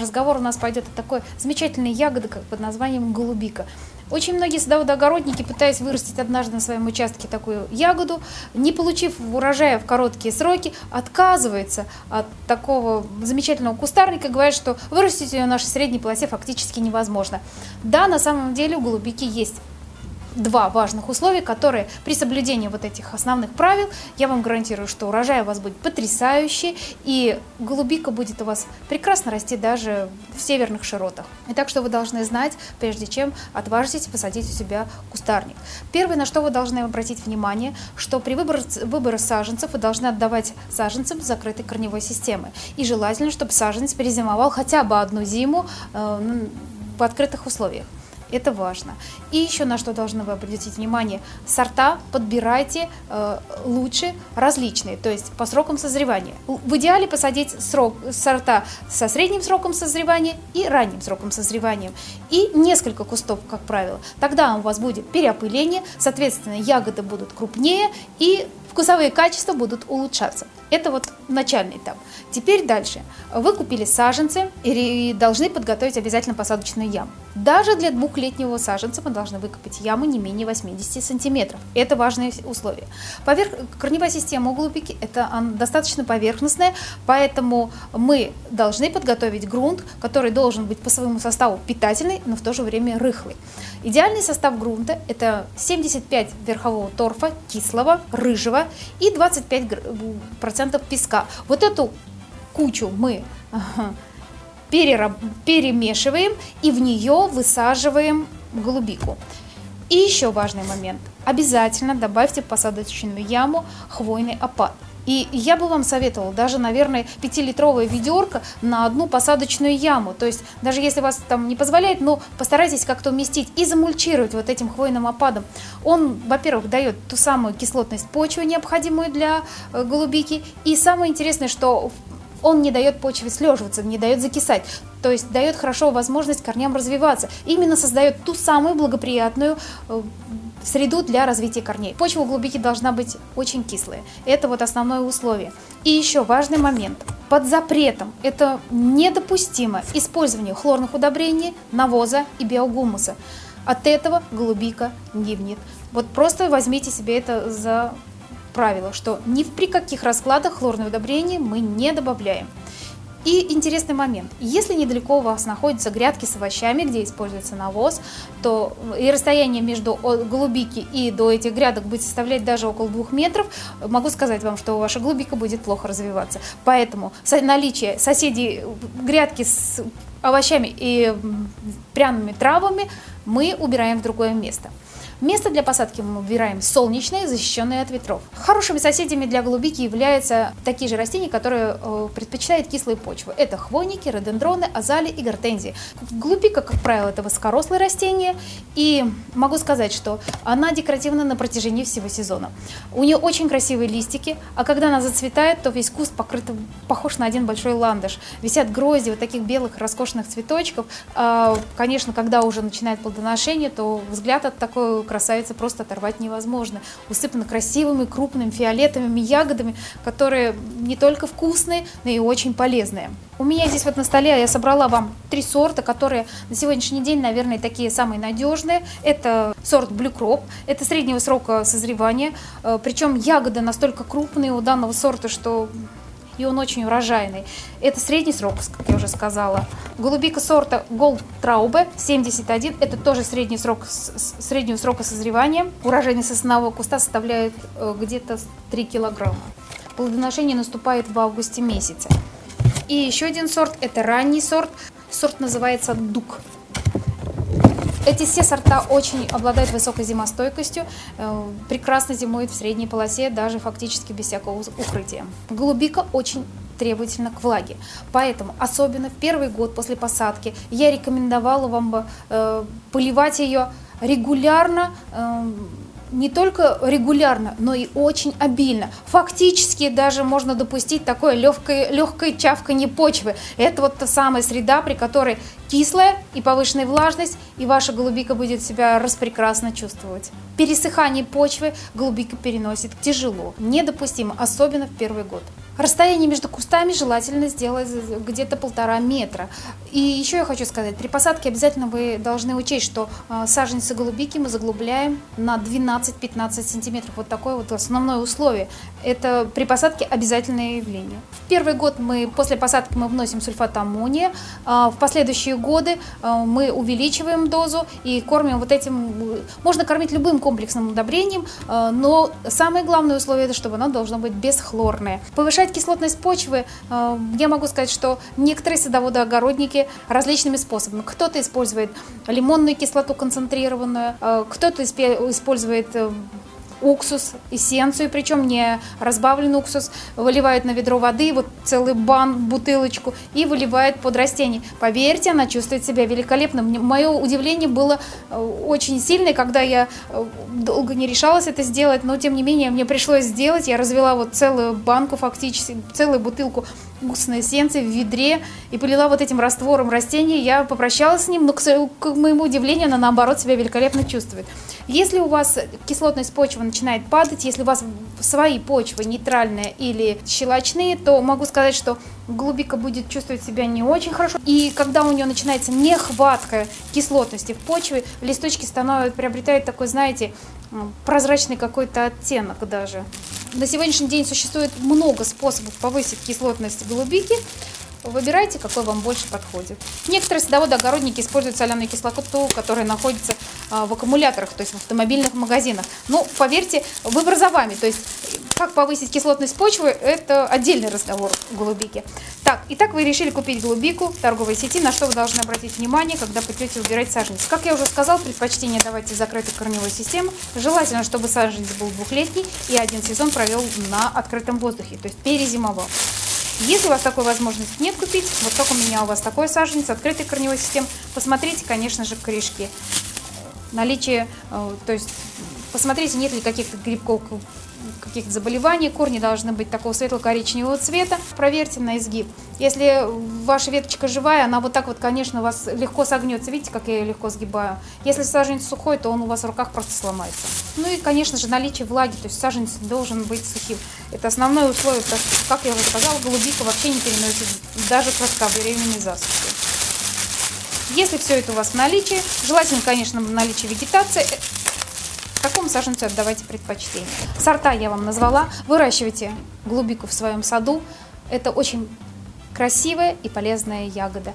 разговор у нас пойдет о такой замечательной ягоды, как под названием голубика. Очень многие садоводоогородники, пытаясь вырастить однажды на своем участке такую ягоду, не получив урожая в короткие сроки, отказываются от такого замечательного кустарника, говорят, что вырастить ее в нашей средней полосе фактически невозможно. Да, на самом деле у голубики есть два важных условия, которые при соблюдении вот этих основных правил, я вам гарантирую, что урожай у вас будет потрясающий, и голубика будет у вас прекрасно расти даже в северных широтах. И так что вы должны знать, прежде чем отважитесь посадить у себя кустарник. Первое, на что вы должны обратить внимание, что при выборе, выборе саженцев вы должны отдавать саженцам закрытой корневой системы. И желательно, чтобы саженец перезимовал хотя бы одну зиму э, в открытых условиях. Это важно. И еще на что должны вы обратить внимание. Сорта подбирайте э, лучше различные, то есть по срокам созревания. В идеале посадить срок, сорта со средним сроком созревания и ранним сроком созревания. И несколько кустов, как правило. Тогда у вас будет переопыление, соответственно, ягоды будут крупнее и вкусовые качества будут улучшаться. Это вот начальный этап. Теперь дальше. Вы купили саженцы и должны подготовить обязательно посадочную яму. Даже для двухлетнего саженца мы должны выкопать яму не менее 80 сантиметров. Это важное условие. Поверх... Корневая система у голубики это достаточно поверхностная, поэтому мы должны подготовить грунт, который должен быть по своему составу питательный, но в то же время рыхлый. Идеальный состав грунта это 75 верхового торфа, кислого, рыжего и 25% песка. Вот эту кучу мы перемешиваем и в нее высаживаем голубику. И еще важный момент. Обязательно добавьте в посадочную яму хвойный опад. И я бы вам советовала даже, наверное, 5-литровая ведерко на одну посадочную яму. То есть даже если вас там не позволяет, но постарайтесь как-то уместить и замульчировать вот этим хвойным опадом. Он, во-первых, дает ту самую кислотность почвы, необходимую для э, голубики. И самое интересное, что он не дает почве слеживаться, не дает закисать, то есть дает хорошо возможность корням развиваться. Именно создает ту самую благоприятную э, среду для развития корней. Почва у должна быть очень кислая. Это вот основное условие. И еще важный момент. Под запретом это недопустимо использование хлорных удобрений, навоза и биогумуса. От этого голубика гибнет. Вот просто возьмите себе это за правило, что ни при каких раскладах хлорные удобрения мы не добавляем. И интересный момент. Если недалеко у вас находятся грядки с овощами, где используется навоз, то и расстояние между голубики и до этих грядок будет составлять даже около двух метров, могу сказать вам, что ваша голубика будет плохо развиваться. Поэтому наличие соседей грядки с овощами и пряными травами мы убираем в другое место. Место для посадки мы выбираем солнечное, защищенное от ветров. Хорошими соседями для голубики являются такие же растения, которые э, предпочитают кислые почвы. Это хвойники, рододендроны, азалии и гортензии. Голубика, как правило, это высокорослое растение, и могу сказать, что она декоративна на протяжении всего сезона. У нее очень красивые листики, а когда она зацветает, то весь куст покрыт, похож на один большой ландыш. Висят грозди вот таких белых роскошных цветочков. А, конечно, когда уже начинает плодоношение, то взгляд от такой красавицы просто оторвать невозможно. Усыпана красивыми, крупными фиолетовыми ягодами, которые не только вкусные, но и очень полезные. У меня здесь вот на столе я собрала вам три сорта, которые на сегодняшний день, наверное, такие самые надежные. Это сорт Crop, это среднего срока созревания, э, причем ягоды настолько крупные у данного сорта, что и он очень урожайный. Это средний срок, как я уже сказала. Голубика сорта Gold Traube 71, это тоже средний срок, среднего срока созревания. Урожайность основного куста составляет э, где-то 3 килограмма. Плодоношение наступает в августе месяце. И еще один сорт, это ранний сорт. Сорт называется Дук. Эти все сорта очень обладают высокой зимостойкостью, э, прекрасно зимуют в средней полосе, даже фактически без всякого укрытия. Голубика очень требовательна к влаге. Поэтому, особенно в первый год после посадки, я рекомендовала вам э, поливать ее регулярно, э, не только регулярно, но и очень обильно. Фактически даже можно допустить такое легкое, легкое чавканье почвы. Это вот та самая среда, при которой кислая и повышенная влажность, и ваша голубика будет себя распрекрасно чувствовать. Пересыхание почвы голубика переносит тяжело, недопустимо, особенно в первый год. Расстояние между кустами желательно сделать где-то полтора метра. И еще я хочу сказать, при посадке обязательно вы должны учесть, что э, саженцы голубики мы заглубляем на 12-15 сантиметров. Вот такое вот основное условие. Это при посадке обязательное явление. В первый год мы после посадки мы вносим сульфат аммония. А в последующие годы э, мы увеличиваем дозу и кормим вот этим. Можно кормить любым комплексным удобрением, но самое главное условие это, чтобы оно должно быть бесхлорное. Повышать Повышать кислотность почвы, э, я могу сказать, что некоторые садоводы-огородники различными способами. Кто-то использует лимонную кислоту концентрированную, э, кто-то использует э, уксус, эссенцию, причем не разбавленный уксус, выливает на ведро воды, вот целый бан, бутылочку, и выливает под растение. Поверьте, она чувствует себя великолепно. Мое удивление было э, очень сильное, когда я э, долго не решалась это сделать, но тем не менее мне пришлось сделать. Я развела вот целую банку фактически, целую бутылку уксусной эссенции в ведре и полила вот этим раствором растения. Я попрощалась с ним, но, к моему удивлению, она наоборот себя великолепно чувствует. Если у вас кислотность почвы начинает падать, если у вас свои почвы нейтральные или щелочные, то могу сказать, что голубика будет чувствовать себя не очень хорошо. И когда у нее начинается нехватка кислотности в почве, листочки становятся, приобретают такой, знаете, прозрачный какой-то оттенок даже. На сегодняшний день существует много способов повысить кислотность голубики. Выбирайте, какой вам больше подходит. Некоторые садоводы-огородники используют соляную кислоту, которая находится а, в аккумуляторах, то есть в автомобильных магазинах. Но поверьте, выбор за вами. То есть как повысить кислотность почвы, это отдельный разговор голубики. Так, итак, вы решили купить голубику в торговой сети, на что вы должны обратить внимание, когда пойдете выбирать саженец. Как я уже сказал, предпочтение давайте закрытой корневой системы. Желательно, чтобы саженец был двухлетний и один сезон провел на открытом воздухе, то есть перезимовал. Если у вас такой возможности нет купить, вот только у меня у вас такой саженец, открытой корневой системы, посмотрите, конечно же, корешки. Наличие, э, то есть посмотрите, нет ли каких-то грибков, каких-то заболеваний. Корни должны быть такого светло-коричневого цвета. Проверьте на изгиб. Если ваша веточка живая, она вот так вот, конечно, у вас легко согнется. Видите, как я ее легко сгибаю? Если саженец сухой, то он у вас в руках просто сломается. Ну и, конечно же, наличие влаги, то есть саженец должен быть сухим. Это основное условие, потому что, как я уже сказала, голубика вообще не переносит даже кратковременной засухи. Если все это у вас в наличии, желательно, конечно, наличие вегетации, Какому саженцу отдавайте предпочтение? Сорта я вам назвала. Выращивайте голубику в своем саду. Это очень красивая и полезная ягода.